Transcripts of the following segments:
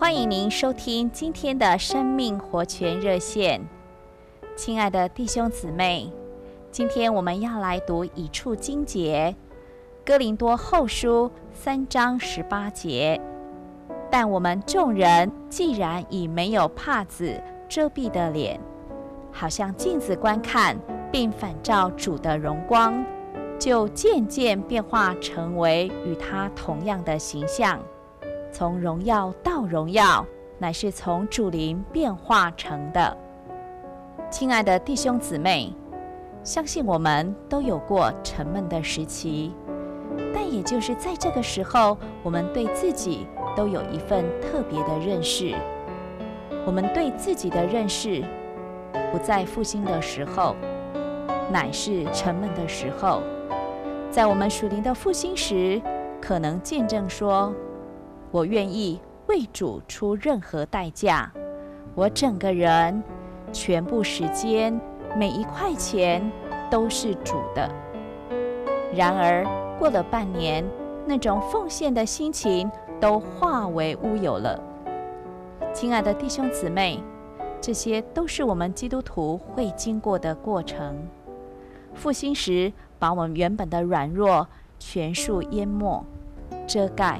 欢迎您收听今天的生命活泉热线，亲爱的弟兄姊妹，今天我们要来读一处经节，《哥林多后书》三章十八节。但我们众人既然已没有帕子遮蔽的脸，好像镜子观看，并反照主的荣光，就渐渐变化成为与他同样的形象。从荣耀到荣耀，乃是从主灵变化成的。亲爱的弟兄姊妹，相信我们都有过沉闷的时期，但也就是在这个时候，我们对自己都有一份特别的认识。我们对自己的认识，不在复兴的时候，乃是沉闷的时候。在我们属灵的复兴时，可能见证说。我愿意为主出任何代价，我整个人、全部时间、每一块钱都是主的。然而过了半年，那种奉献的心情都化为乌有了。亲爱的弟兄姊妹，这些都是我们基督徒会经过的过程。复兴时，把我们原本的软弱全数淹没、遮盖。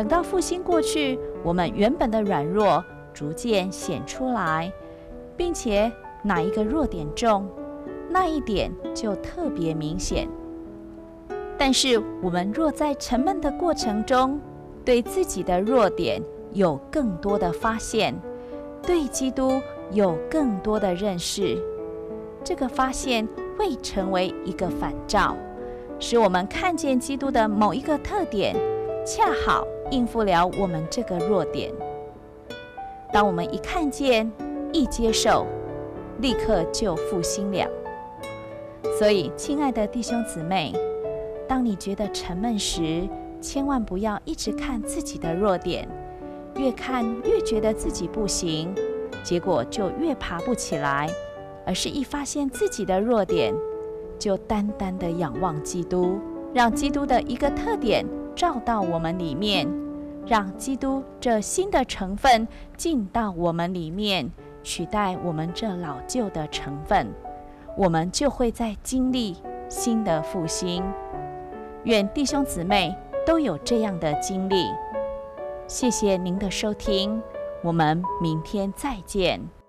等到复兴过去，我们原本的软弱逐渐显出来，并且哪一个弱点重，那一点就特别明显。但是我们若在沉闷的过程中，对自己的弱点有更多的发现，对基督有更多的认识，这个发现会成为一个反照，使我们看见基督的某一个特点，恰好。应付了我们这个弱点。当我们一看见、一接受，立刻就复兴了。所以，亲爱的弟兄姊妹，当你觉得沉闷时，千万不要一直看自己的弱点，越看越觉得自己不行，结果就越爬不起来。而是一发现自己的弱点，就单单的仰望基督，让基督的一个特点照到我们里面。让基督这新的成分进到我们里面，取代我们这老旧的成分，我们就会再经历新的复兴。愿弟兄姊妹都有这样的经历。谢谢您的收听，我们明天再见。